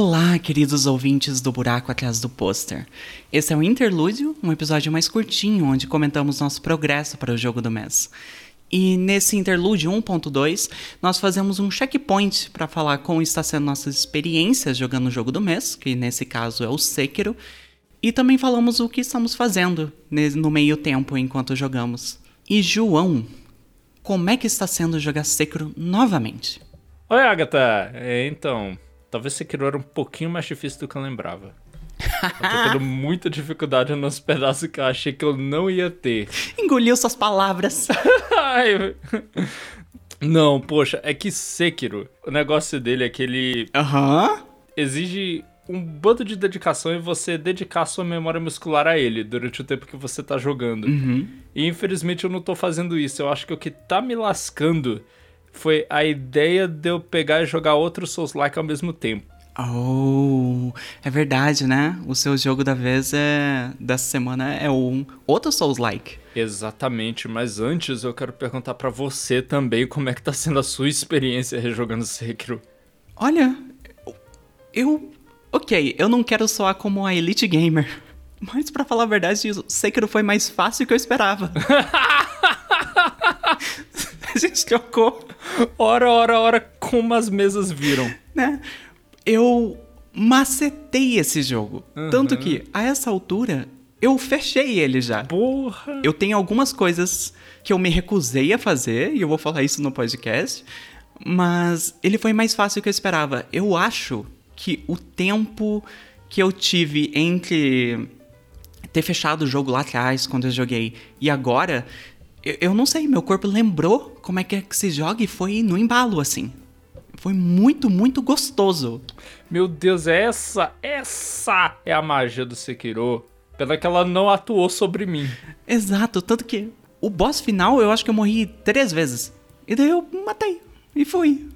Olá, queridos ouvintes do Buraco Atrás do Pôster. Esse é o Interlúdio, um episódio mais curtinho onde comentamos nosso progresso para o jogo do mês. E nesse interlúdio 1.2, nós fazemos um checkpoint para falar como está sendo nossas experiências jogando o jogo do mês, que nesse caso é o Sekiro, e também falamos o que estamos fazendo no meio tempo enquanto jogamos. E João, como é que está sendo jogar Sekiro novamente? Oi, Agatha! É, então, talvez Sekiro era um pouquinho mais difícil do que eu lembrava. eu tô tendo muita dificuldade nos pedaços que eu achei que eu não ia ter. Engoliu suas palavras. Ai, não, poxa, é que Sekiro, o negócio dele é que ele Aham. exige um bando de dedicação e você dedicar sua memória muscular a ele durante o tempo que você tá jogando. Uhum. E infelizmente eu não tô fazendo isso. Eu acho que o que tá me lascando foi a ideia de eu pegar e jogar outro Souls-like ao mesmo tempo. Oh, é verdade, né? O seu jogo da vez é dessa semana é um outro Souls-like. Exatamente, mas antes eu quero perguntar pra você também como é que tá sendo a sua experiência rejogando Sekiro. Olha, eu OK, eu não quero soar como a Elite Gamer, mas pra falar a verdade, o Sekiro foi mais fácil que eu esperava. a gente trocou, Ora, ora, ora, como as mesas viram. né? Eu macetei esse jogo, Uhum. tanto que a essa altura eu fechei ele já. Porra! Eu tenho algumas coisas que eu me recusei a fazer, e eu vou falar isso no podcast, mas ele foi mais fácil que eu esperava. Eu acho que o tempo que eu tive entre ter fechado o jogo lá atrás, quando eu joguei, e agora, eu, eu não sei, meu corpo lembrou como é que, é que se joga e foi no embalo, assim. Foi muito, muito gostoso. Meu Deus, essa, essa é a magia do Sekiro. Pena que ela não atuou sobre mim. Exato, tanto que o boss final eu acho que eu morri três vezes. E daí eu matei. E fui.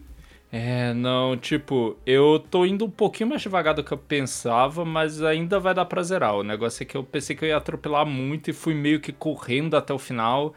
É, não, tipo, eu tô indo um pouquinho mais devagar do que eu pensava, mas ainda vai dar pra zerar. O negócio é que eu pensei que eu ia atropelar muito e fui meio que correndo até o final.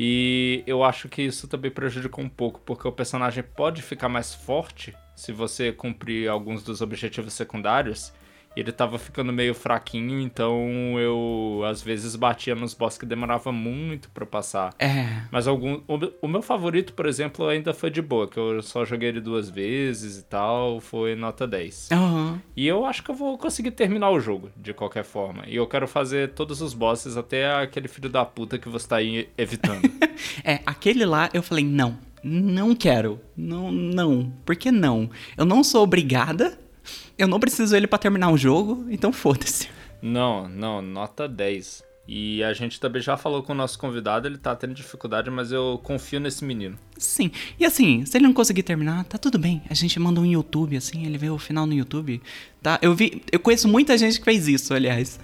E eu acho que isso também prejudicou um pouco, porque o personagem pode ficar mais forte se você cumprir alguns dos objetivos secundários. Ele tava ficando meio fraquinho, então eu às vezes batia nos boss que demorava muito pra eu passar. É. Mas algum. O, meu- o meu favorito, por exemplo, ainda foi de boa, que eu só joguei ele duas vezes e tal, foi nota 10. Aham. E eu acho que eu vou conseguir terminar o jogo, de qualquer forma. E eu quero fazer todos os bosses até aquele filho da puta que você tá aí evitando. É, aquele lá eu falei, não, não quero. Não, não. Por que não? Eu não sou obrigada. Eu não preciso ele pra terminar o jogo, então foda-se. não, não, nota 10. E a gente também já falou com o nosso convidado, ele tá tendo dificuldade, mas eu confio nesse menino. Sim. E assim, se ele não conseguir terminar, tá tudo bem. A gente manda um YouTube, assim, ele vê o final no YouTube. Tá? Eu vi. Eu conheço muita gente que fez isso, aliás.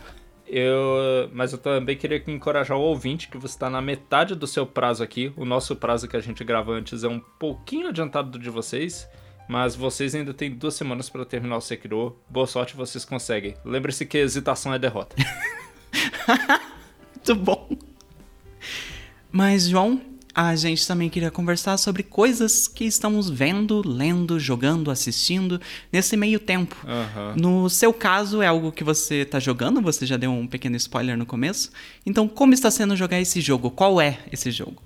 Eu, mas eu também queria encorajar o ouvinte que você está na metade do seu prazo aqui. O nosso prazo que a gente grava antes é um pouquinho adiantado do de vocês, mas vocês ainda têm duas semanas para terminar o Sekiro. Boa sorte, vocês conseguem. Lembre-se que hesitação é derrota. Muito bom. Mas, João, a gente também queria conversar sobre coisas que estamos vendo, lendo, jogando, assistindo nesse meio tempo. No seu caso, é algo que você tá jogando, você já deu um pequeno spoiler no começo. Então, como está sendo jogar esse jogo? Qual é esse jogo?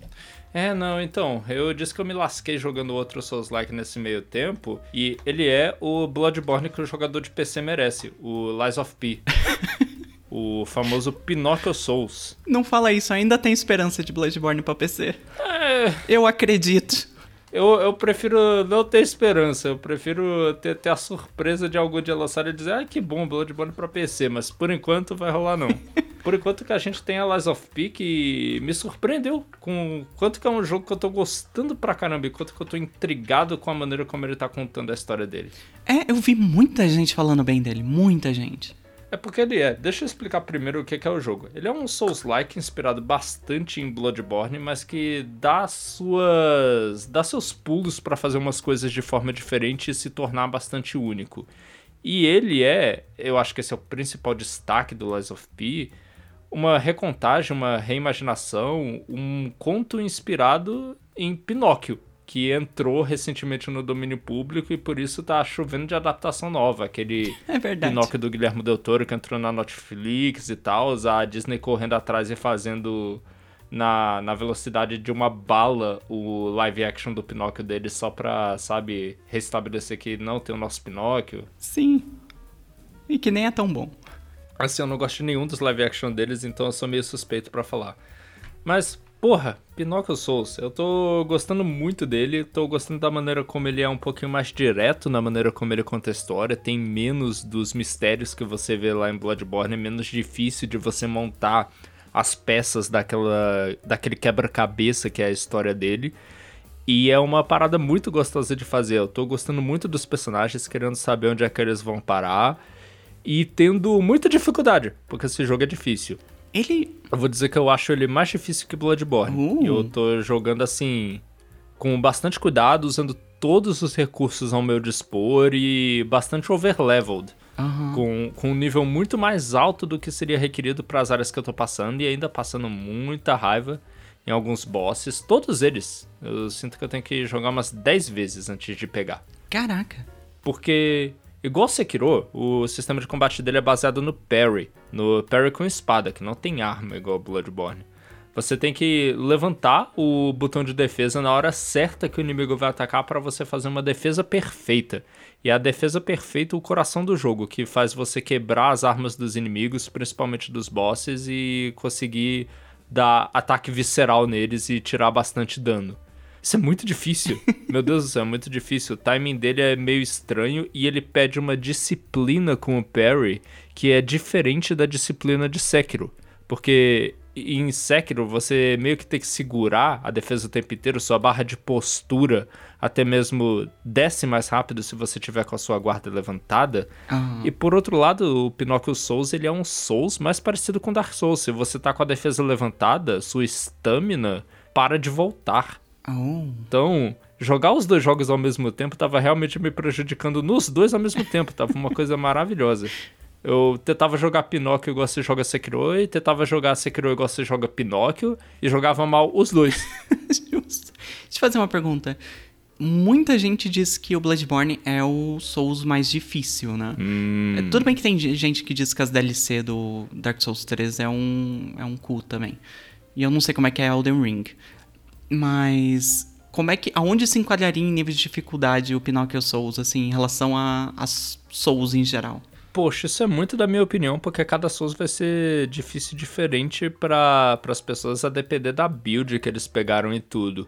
É, não, então, eu disse que eu me lasquei jogando outro Souls-like nesse meio tempo, e ele é o Bloodborne que o jogador de PC merece, o Lies of P. o famoso Pinocchio Souls. Não fala isso, ainda tem esperança de Bloodborne pra PC. É, Eu acredito. Eu, eu prefiro não ter esperança, eu prefiro ter, ter a surpresa de algum dia lançar e dizer, ah, que bom, Bloodborne pra PC, mas por enquanto vai rolar não. por enquanto que a gente tem a Lies of P que me surpreendeu com quanto que é um jogo que eu tô gostando pra caramba e quanto que eu tô intrigado com a maneira como ele tá contando a história dele. É, eu vi muita gente falando bem dele, muita gente. É porque ele é. Deixa eu explicar primeiro o que que é o jogo. Ele é um Souls-like inspirado bastante em Bloodborne, mas que dá suas. dá seus pulos pra fazer umas coisas de forma diferente e se tornar bastante único. E ele é, eu acho que esse é o principal destaque do Lies of P, uma recontagem, uma reimaginação, um conto inspirado em Pinóquio. que entrou recentemente no domínio público e por isso tá chovendo de adaptação nova. Aquele é verdade. Pinóquio do Guilherme Del Toro que entrou na Netflix e tal, a Disney correndo atrás e fazendo na, na velocidade de uma bala o live action do Pinóquio dele só pra, sabe, restabelecer que não tem o nosso Pinóquio. Sim. E que nem é tão bom. Assim, eu não gosto de nenhum dos live action deles, então eu sou meio suspeito para falar. Mas, Porra, Pinóquio Souls, eu tô gostando muito dele, tô gostando da maneira como ele é um pouquinho mais direto na maneira como ele conta a história, tem menos dos mistérios que você vê lá em Bloodborne, é menos difícil de você montar as peças daquela, daquele quebra-cabeça que é a história dele. E é uma parada muito gostosa de fazer. Eu tô gostando muito dos personagens, querendo saber onde é que eles vão parar. E tendo muita dificuldade, porque esse jogo é difícil. Ele. Eu vou dizer que eu acho ele mais difícil que Bloodborne. Uh. Eu tô jogando assim. Com bastante cuidado, usando todos os recursos ao meu dispor e bastante overleveled. Uhum. Com, com um nível muito mais alto do que seria requerido para as áreas que eu tô passando e ainda passando muita raiva em alguns bosses. Todos eles. Eu sinto que eu tenho que jogar umas 10 vezes antes de pegar. Caraca. Porque Igual Sekiro, o sistema de combate dele é baseado no parry, no parry com espada, que não tem arma igual Bloodborne. Você tem que levantar o botão de defesa na hora certa que o inimigo vai atacar para você fazer uma defesa perfeita. E a defesa perfeita é o coração do jogo, que faz você quebrar as armas dos inimigos, principalmente dos bosses, e conseguir dar ataque visceral neles e tirar bastante dano. Isso é muito difícil. Meu Deus do céu, é muito difícil. O timing dele é meio estranho e ele pede uma disciplina com o parry que é diferente da disciplina de Sekiro. Porque em Sekiro você meio que tem que segurar a defesa o tempo inteiro, sua barra de postura até mesmo desce mais rápido se você tiver com a sua guarda levantada. Uhum. E por outro lado, o Pinocchio Souls ele é um Souls mais parecido com Dark Souls. Se você tá com a defesa levantada, sua estamina para de voltar. Oh. Então, jogar os dois jogos ao mesmo tempo tava realmente me prejudicando nos dois ao mesmo tempo. Tava uma coisa maravilhosa. Eu tentava jogar Pinóquio igual você joga Sekiro, e tentava jogar Sekiro igual você joga Pinóquio, e jogava mal os dois. Justo. Deixa eu fazer uma pergunta. Muita gente diz que o Bloodborne é o Souls mais difícil, né? Hum. É, tudo bem que tem gente que diz que as DLC do Dark Souls 3 é um, é um cu também. E eu não sei como é que é Elden Ring. Mas como é que aonde se enquadraria em nível de dificuldade o Pinocchio Souls assim em relação a, a Souls em geral? Poxa, isso é muito da minha opinião, porque cada Souls vai ser difícil diferente para as pessoas a depender da build que eles pegaram e tudo.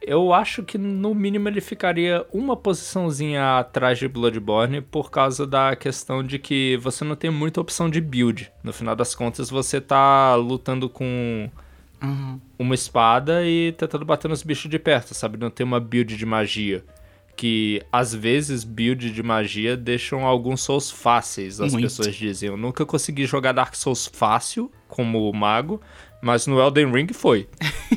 Eu acho que no mínimo ele ficaria uma posiçãozinha atrás de Bloodborne por causa da questão de que você não tem muita opção de build. No final das contas, você tá lutando com uhum. uma espada e tentando bater nos bichos de perto, sabe? Não tem uma build de magia. Que às vezes build de magia deixam alguns Souls fáceis, as Muito. pessoas dizem. Eu nunca consegui jogar Dark Souls fácil, como o mago, mas no Elden Ring foi.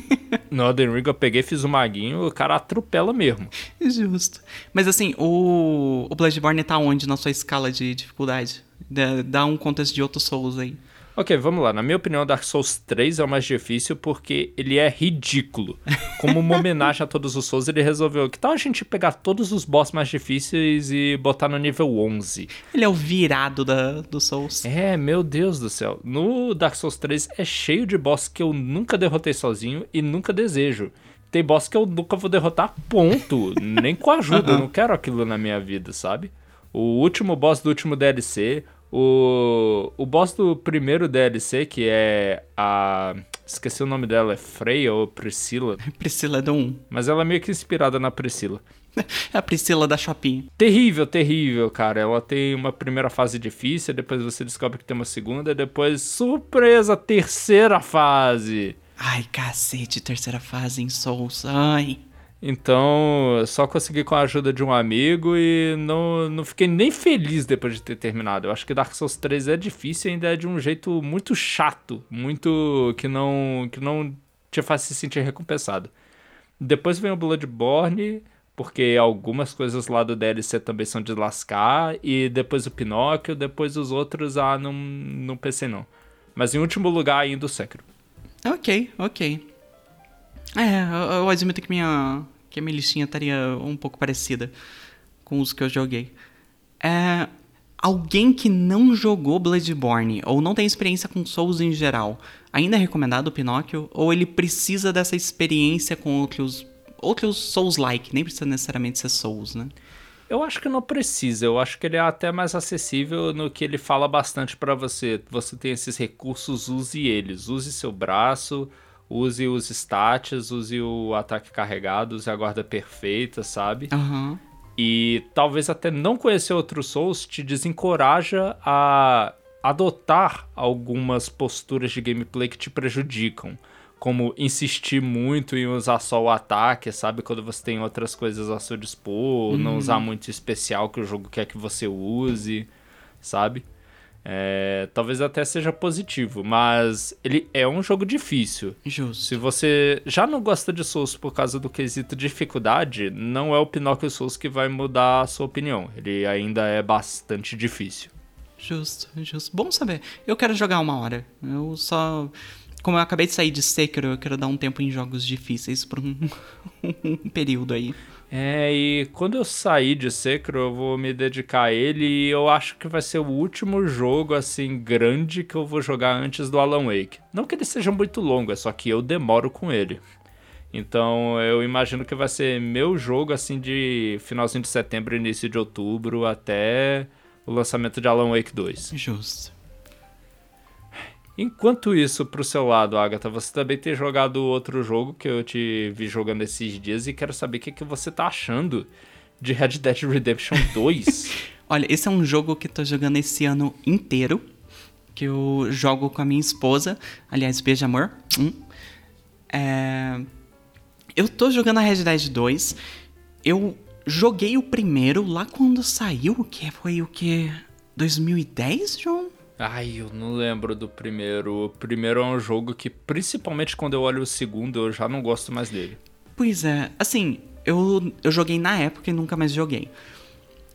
no Elden Ring eu peguei, fiz o maguinho, o cara atropela mesmo. Justo. Mas assim, o, o Bloodborne tá onde na sua escala de dificuldade? Dá um contexto de outros Souls aí. Ok, vamos lá. Na minha opinião, Dark Souls 3 é o mais difícil porque ele é ridículo. Como uma homenagem a todos os Souls, ele resolveu que tal a gente pegar todos os boss mais difíceis e botar no nível 11. Ele é o virado da, do Souls. É, meu Deus do céu. No Dark Souls 3 é cheio de boss que eu nunca derrotei sozinho e nunca desejo. Tem boss que eu nunca vou derrotar, ponto. Nem com ajuda, eu não quero aquilo na minha vida, sabe? O último boss do último DLC, o, o boss do primeiro DLC, que é a. Esqueci o nome dela, é Freya ou Priscila? Priscila é do 1. Mas ela é meio que inspirada na Priscila. É a Priscila da Shopping. Terrível, terrível, cara. Ela tem uma primeira fase difícil, depois você descobre que tem uma segunda, depois, surpresa, terceira fase. Ai, cacete, terceira fase em Souls. Ai. Então, só consegui com a ajuda de um amigo e não, não fiquei nem feliz depois de ter terminado. Eu acho que Dark Souls 3 é difícil e ainda é de um jeito muito chato, muito que não que não te faz se sentir recompensado. Depois vem o Bloodborne, porque algumas coisas lá do DLC também são de lascar, e depois o Pinóquio, depois os outros, ah, não, não pensei não. Mas em último lugar ainda o Sekiro. Ok, ok. É, eu, admito que minha que minha listinha estaria um pouco parecida com os que eu joguei. É, alguém que não jogou Bloodborne ou não tem experiência com Souls em geral, ainda é recomendado o Pinóquio? Ou ele precisa dessa experiência com outros, outros Souls-like? Nem precisa necessariamente ser Souls, né? Eu acho que não precisa. Eu acho que ele é até mais acessível no que ele fala bastante para você. Você tem esses recursos, use eles. Use seu braço, use os stats, use o ataque carregado, use a guarda perfeita, sabe? Uhum. E talvez até não conhecer outros Souls te desencoraja a adotar algumas posturas de gameplay que te prejudicam. Como insistir muito em usar só o ataque, sabe? Quando você tem outras coisas a seu dispor, uhum. não usar muito especial que o jogo quer que você use, sabe? É, talvez até seja positivo, mas ele é um jogo difícil. Justo. Se você já não gosta de Souls por causa do quesito dificuldade, não é o Pinóquio Souls que vai mudar a sua opinião. Ele ainda é bastante difícil. Justo, justo. Bom saber. Eu quero jogar uma hora. Eu só. Como eu acabei de sair de Sekiro, eu quero dar um tempo em jogos difíceis por um, um período aí. É, e quando eu sair de Sekiro, eu vou me dedicar a ele e eu acho que vai ser o último jogo, assim, grande que eu vou jogar antes do Alan Wake. Não que ele seja muito longo, é só que eu demoro com ele. Então eu imagino que vai ser meu jogo, assim, de finalzinho de setembro, início de outubro, até o lançamento de Alan Wake 2. Justo. Enquanto isso, pro seu lado, Agatha, você também tem jogado outro jogo que eu te vi jogando esses dias e quero saber o que, que você tá achando de Red Dead Redemption 2. Olha, esse é um jogo que tô jogando esse ano inteiro, que eu jogo com a minha esposa. Aliás, beijo, amor. Hum. É... Eu tô jogando a Red Dead 2. Eu joguei o primeiro lá quando saiu, que foi o que? 2010, João? Ai, eu não lembro do primeiro. O primeiro é um jogo que, principalmente quando eu olho o segundo, eu já não gosto mais dele. Pois é, assim, eu, eu joguei na época e nunca mais joguei.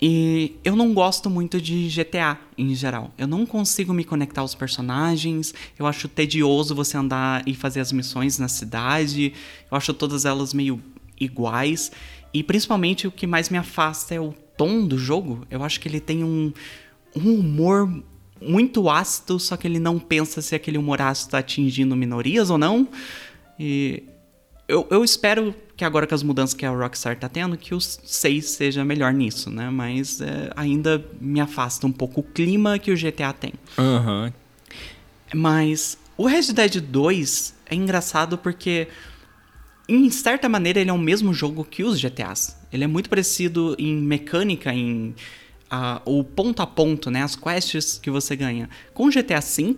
E eu não gosto muito de GTA em geral. Eu não consigo me conectar aos personagens. Eu acho tedioso você andar e fazer as missões na cidade. Eu acho todas elas meio iguais. E principalmente o que mais me afasta é o tom do jogo. Eu acho que ele tem um, um humor muito ácido, só que ele não pensa se aquele humor ácido está atingindo minorias ou não. E eu, eu espero que agora com as mudanças que a Rockstar está tendo, que o 6 seja melhor nisso, né? Mas é, ainda me afasta um pouco o clima que o GTA tem. Uhum. Mas o Red Dead 2 é engraçado porque, em certa maneira, ele é o mesmo jogo que os GTAs. Ele é muito parecido em mecânica, em a, o ponto a ponto, né, as quests que você ganha com GTA V,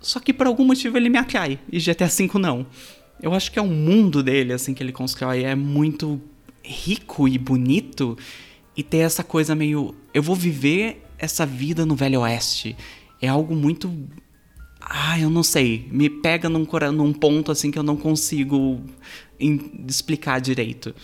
só que por algum motivo ele me atrai e GTA V não. Eu acho que é o mundo dele assim que ele constrói é muito rico e bonito e ter essa coisa meio eu vou viver essa vida no Velho Oeste. É algo muito ah, eu não sei, me pega num, num ponto assim que eu não consigo explicar direito.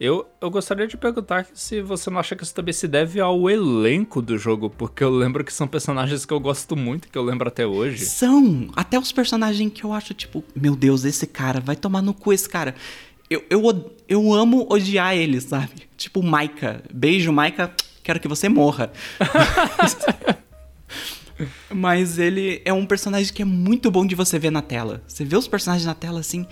Eu, eu gostaria de perguntar se você não acha que isso também se deve ao elenco do jogo, porque eu lembro que são personagens que eu gosto muito, que eu lembro até hoje. São! Até os personagens que eu acho, tipo, meu Deus, esse cara, vai tomar no cu esse cara. Eu, eu, eu amo odiar ele, sabe? Tipo, Maika. Beijo, Maika, quero que você morra. Mas ele é um personagem que é muito bom de você ver na tela. Você vê os personagens na tela assim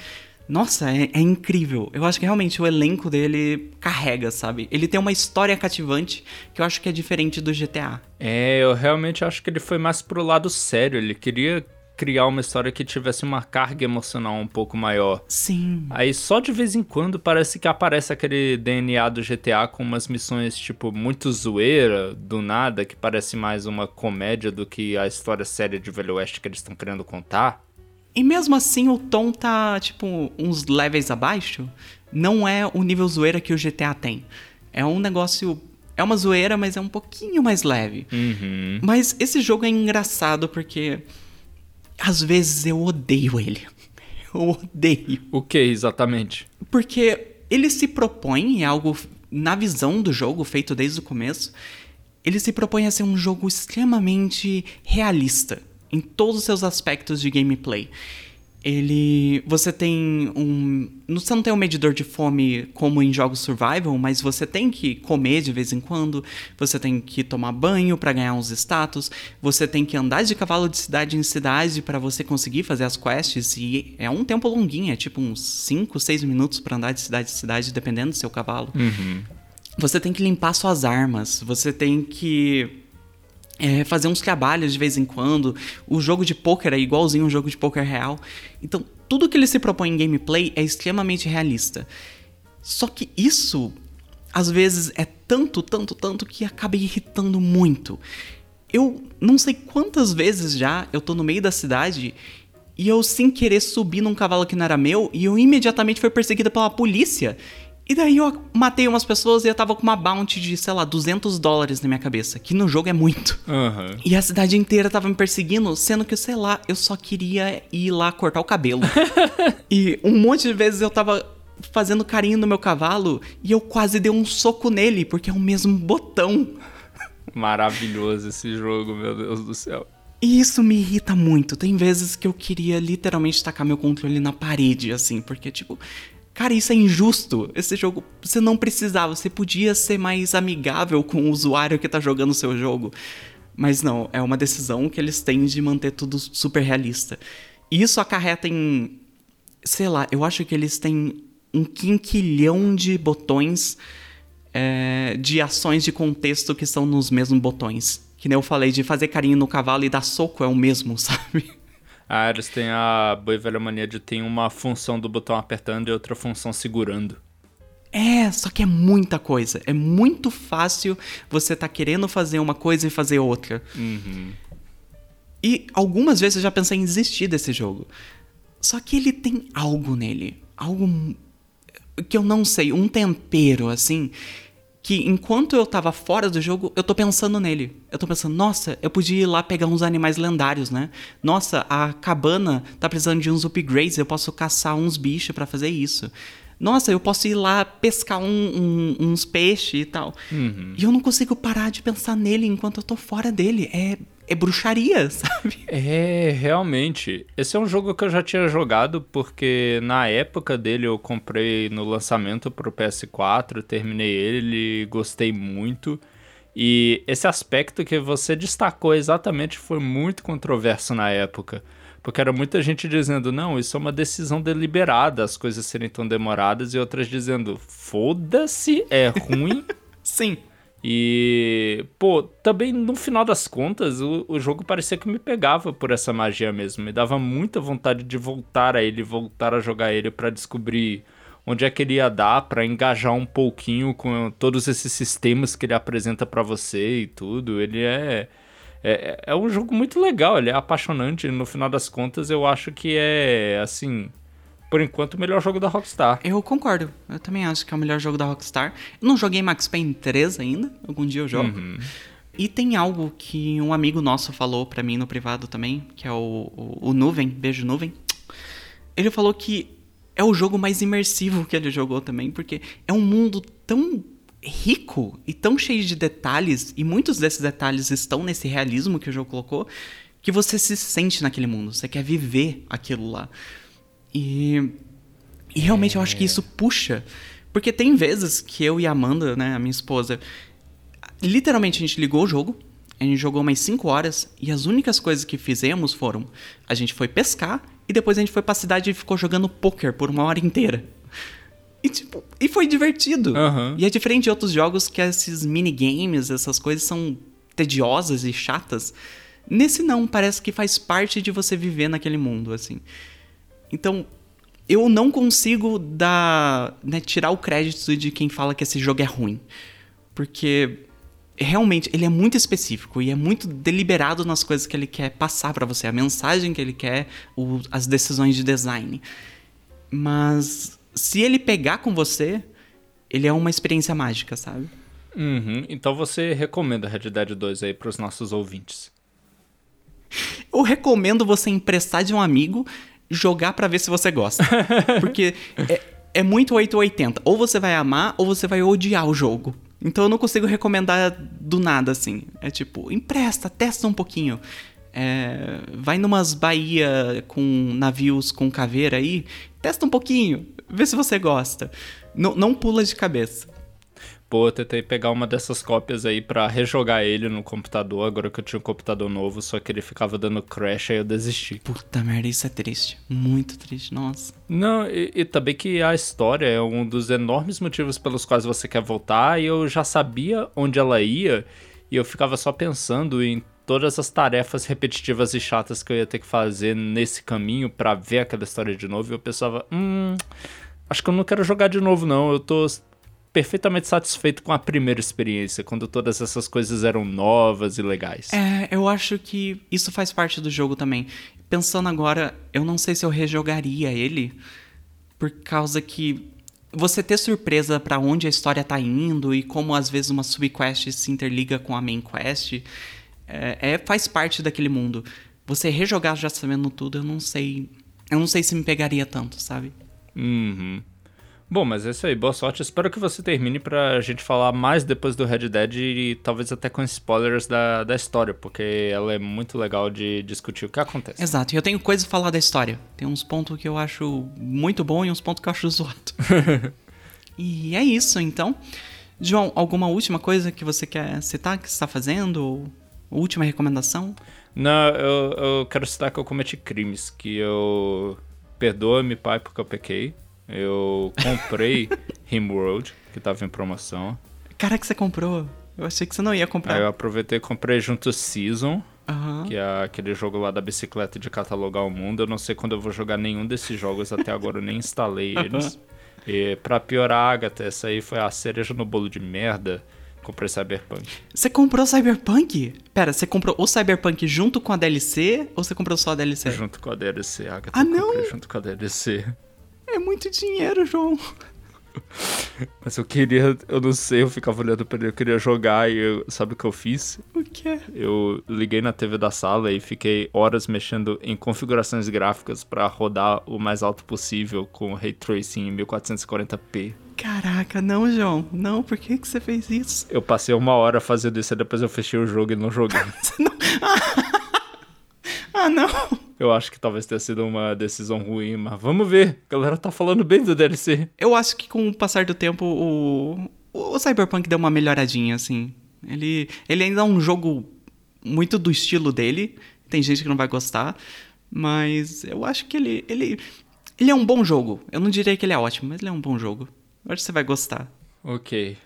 nossa, é, é, incrível. Eu acho que realmente o elenco dele carrega, sabe? Ele tem uma história cativante que eu acho que é diferente do GTA. É, eu realmente acho que ele foi mais pro lado sério. Ele queria criar uma história que tivesse uma carga emocional um pouco maior. Sim. Aí só de vez em quando parece que aparece aquele DNA do GTA com umas missões, tipo, muito zoeira, do nada, que parece mais uma comédia do que a história séria de Velho Oeste que eles estão querendo contar. E mesmo assim o tom tá, tipo, uns levels abaixo. Não é o nível zoeira que o GTA tem. É um negócio. É uma zoeira, mas é um pouquinho mais leve. Uhum. Mas esse jogo é engraçado porque. Às vezes eu odeio ele. Eu odeio. O que exatamente? Porque ele se propõe, é algo na visão do jogo, feito desde o começo, ele se propõe a ser um jogo extremamente realista em todos os seus aspectos de gameplay. ele. Você tem um. Você não tem um medidor de fome como em jogos survival, mas você tem que comer de vez em quando, você tem que tomar banho para ganhar uns status, você tem que andar de cavalo de cidade em cidade para você conseguir fazer as quests, e é um tempo longuinho, é tipo uns 5, 6 minutos para andar de cidade em cidade, dependendo do seu cavalo. Uhum. Você tem que limpar suas armas, você tem que é, fazer uns trabalhos de vez em quando. O jogo de poker é igualzinho um jogo de poker real. Então, tudo que ele se propõe em gameplay é extremamente realista. Só que isso, às vezes, é tanto, tanto, tanto que acaba irritando muito. Eu não sei quantas vezes já eu tô no meio da cidade e eu, sem querer, subi num cavalo que não era meu e eu imediatamente fui perseguida pela polícia. E daí eu matei umas pessoas e eu tava com uma bounty de, sei lá, 200 dólares na minha cabeça, que no jogo é muito. Uhum. E a cidade inteira tava me perseguindo, sendo que, sei lá, eu só queria ir lá cortar o cabelo. e um monte de vezes eu tava fazendo carinho no meu cavalo e eu quase dei um soco nele, porque é o mesmo botão. Maravilhoso esse jogo, meu Deus do céu. E isso me irrita muito. Tem vezes que eu queria literalmente tacar meu controle na parede, assim, porque, tipo, Cara, isso é injusto. Esse jogo, você não precisava, você podia ser mais amigável com o usuário que tá jogando o seu jogo. Mas não, é uma decisão que eles têm de manter tudo super realista. E isso acarreta em. Sei lá, eu acho que eles têm um quinquilhão de botões é, de ações de contexto que são nos mesmos botões. Que nem eu falei, de fazer carinho no cavalo e dar soco é o mesmo, sabe? Ah, eles têm a boa e velha mania de ter uma função do botão apertando e outra função segurando. É, só que é muita coisa. É muito fácil você tá querendo fazer uma coisa e fazer outra. Uhum. E algumas vezes eu já pensei em desistir desse jogo. Só que ele tem algo nele. Algo que eu não sei. Um tempero, assim que enquanto eu tava fora do jogo, eu tô pensando nele. Eu tô pensando, nossa, eu podia ir lá pegar uns animais lendários, né? Nossa, a cabana tá precisando de uns upgrades, eu posso caçar uns bichos para fazer isso. Nossa, eu posso ir lá pescar um, um, uns peixes e tal. Uhum. E eu não consigo parar de pensar nele enquanto eu tô fora dele. É é bruxaria, sabe? É, realmente. Esse é um jogo que eu já tinha jogado, porque na época dele eu comprei no lançamento pro PS4, terminei ele, gostei muito. E esse aspecto que você destacou exatamente foi muito controverso na época. Porque era muita gente dizendo, não, isso é uma decisão deliberada, as coisas serem tão demoradas, e outras dizendo, foda-se, é ruim. Sim. E, pô, também no final das contas, o, o jogo parecia que me pegava por essa magia mesmo. Me dava muita vontade de voltar a ele, voltar a jogar ele para descobrir onde é que ele ia dar, para engajar um pouquinho com todos esses sistemas que ele apresenta para você e tudo. Ele é, é. É um jogo muito legal, ele é apaixonante. No final das contas, eu acho que é, assim por enquanto, o melhor jogo da Rockstar. Eu concordo. Eu também acho que é o melhor jogo da Rockstar. Eu não joguei Max Payne 3 ainda. Algum dia eu jogo. Uhum. E tem algo que um amigo nosso falou para mim no privado também, que é o, o, o, Nuvem, beijo Nuvem. Ele falou que é o jogo mais imersivo que ele jogou também, porque é um mundo tão rico e tão cheio de detalhes, e muitos desses detalhes estão nesse realismo que o jogo colocou, que você se sente naquele mundo, você quer viver aquilo lá. E, e realmente é. eu acho que isso puxa. Porque tem vezes que eu e a Amanda, né, a minha esposa, literalmente a gente ligou o jogo, a gente jogou umas 5 horas e as únicas coisas que fizemos foram: a gente foi pescar e depois a gente foi pra cidade e ficou jogando poker por uma hora inteira. E, tipo, e foi divertido. Uhum. E é diferente de outros jogos que esses minigames, essas coisas são tediosas e chatas. Nesse não, parece que faz parte de você viver naquele mundo, assim. Então, eu não consigo dar, né, tirar o crédito de quem fala que esse jogo é ruim. Porque realmente ele é muito específico e é muito deliberado nas coisas que ele quer passar para você, a mensagem que ele quer, o, as decisões de design. Mas se ele pegar com você, ele é uma experiência mágica, sabe? Uhum. Então você recomenda Red Dead 2 aí para os nossos ouvintes? Eu recomendo você emprestar de um amigo jogar para ver se você gosta. Porque é, é muito 880. Ou você vai amar ou você vai odiar o jogo. Então eu não consigo recomendar do nada assim. É tipo, empresta, testa um pouquinho. É, vai numas Bahia com navios com caveira aí, testa um pouquinho, vê se você gosta. N não pula de cabeça. Pô, eu tentei pegar uma dessas cópias aí para rejogar ele no computador, agora que eu tinha um computador novo, só que ele ficava dando crash, aí eu desisti. Puta merda, isso é triste. Muito triste, nossa. Não, e, e também que a história é um dos enormes motivos pelos quais você quer voltar, e eu já sabia onde ela ia, e eu ficava só pensando em todas as tarefas repetitivas e chatas que eu ia ter que fazer nesse caminho para ver aquela história de novo, e eu pensava, hum, acho que eu não quero jogar de novo não, eu tô perfeitamente satisfeito com a primeira experiência, quando todas essas coisas eram novas e legais. É, eu acho que isso faz parte do jogo também. Pensando agora, eu não sei se eu rejogaria ele, por causa que você ter surpresa para onde a história tá indo e como às vezes uma subquest se interliga com a main quest, é, é faz parte daquele mundo. Você rejogar já sabendo tudo, eu não sei. Eu não sei se me pegaria tanto, sabe? Uhum. Bom, mas é isso aí. Boa sorte. Espero que você termine pra gente falar mais depois do Red Dead e talvez até com spoilers da, da história, porque ela é muito legal de discutir o que acontece. Exato. E eu tenho coisa a falar da história. Tem uns pontos que eu acho muito bom e uns pontos que eu acho zoado. e é isso, então. João, alguma última coisa que você quer citar que você está fazendo? Ou última recomendação? Não, eu, eu quero citar que eu cometi crimes, que eu... Perdoa-me, pai, porque eu pequei. Eu comprei Rimworld, que tava em promoção. Cara, que você comprou? Eu achei que você não ia comprar. Aí eu aproveitei e comprei junto Season, Aham. que é aquele jogo lá da bicicleta de catalogar o mundo. Eu não sei quando eu vou jogar nenhum desses jogos, até agora eu nem instalei eles. E pra piorar, Agatha, essa aí foi a cereja no bolo de merda. Comprei Cyberpunk. Você comprou Cyberpunk? Pera, você comprou o Cyberpunk junto com a DLC ou você comprou só a DLC? Junto com a DLC, Agatha. Ah, não? Comprei junto com a DLC. É muito dinheiro, João. Mas eu queria, eu não sei, eu ficava olhando pra ele, eu queria jogar e eu, sabe o que eu fiz? O quê? Eu liguei na TV da sala e fiquei horas mexendo em configurações gráficas pra rodar o mais alto possível com ray tracing em 1440p. Caraca, não, João. Não, por que, que você fez isso? Eu passei uma hora fazendo isso e depois eu fechei o jogo e não joguei. Você não... ah, não. Eu acho que talvez tenha sido uma decisão ruim, mas vamos ver. A galera tá falando bem do DLC. Eu acho que com o passar do tempo o, o Cyberpunk deu uma melhoradinha, assim. Ele, ele ainda é um jogo muito do estilo dele. Tem gente que não vai gostar. Mas eu acho que ele, ele, ele é um bom jogo. Eu não diria que ele é ótimo, mas ele é um bom jogo. Eu acho que você vai gostar. Ok.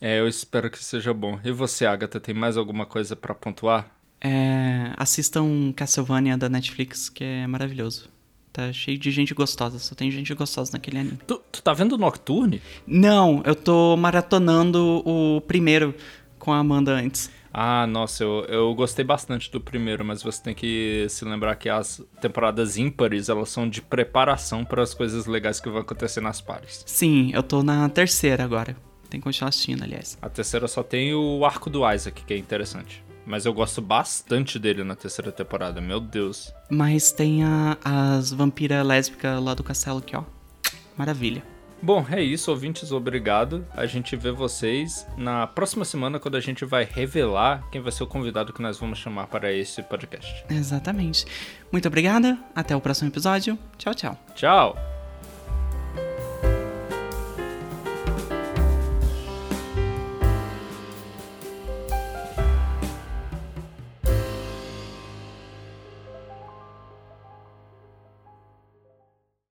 É, eu espero que seja bom. E você, Agatha, tem mais alguma coisa pra pontuar? É, assistam Castlevania da Netflix, que é maravilhoso. Tá cheio de gente gostosa, só tem gente gostosa naquele anime. Tu, tu tá vendo Nocturne? Não, eu tô maratonando o primeiro com a Amanda antes. Ah, nossa, eu, eu gostei bastante do primeiro, mas você tem que se lembrar que as temporadas ímpares, elas são de preparação para as coisas legais que vão acontecer nas pares. Sim, eu tô na terceira agora. Tem que continuar assistindo, aliás. A terceira só tem o arco do Isaac, que é interessante. Mas eu gosto bastante dele na terceira temporada, meu Deus. Mas tem a, as vampiras lésbicas lá do castelo aqui, ó. Maravilha. Bom, é isso, ouvintes, obrigado. A gente vê vocês na próxima semana, quando a gente vai revelar quem vai ser o convidado que nós vamos chamar para esse podcast. Exatamente. Muito obrigada, até o próximo episódio. Tchau, tchau. Tchau!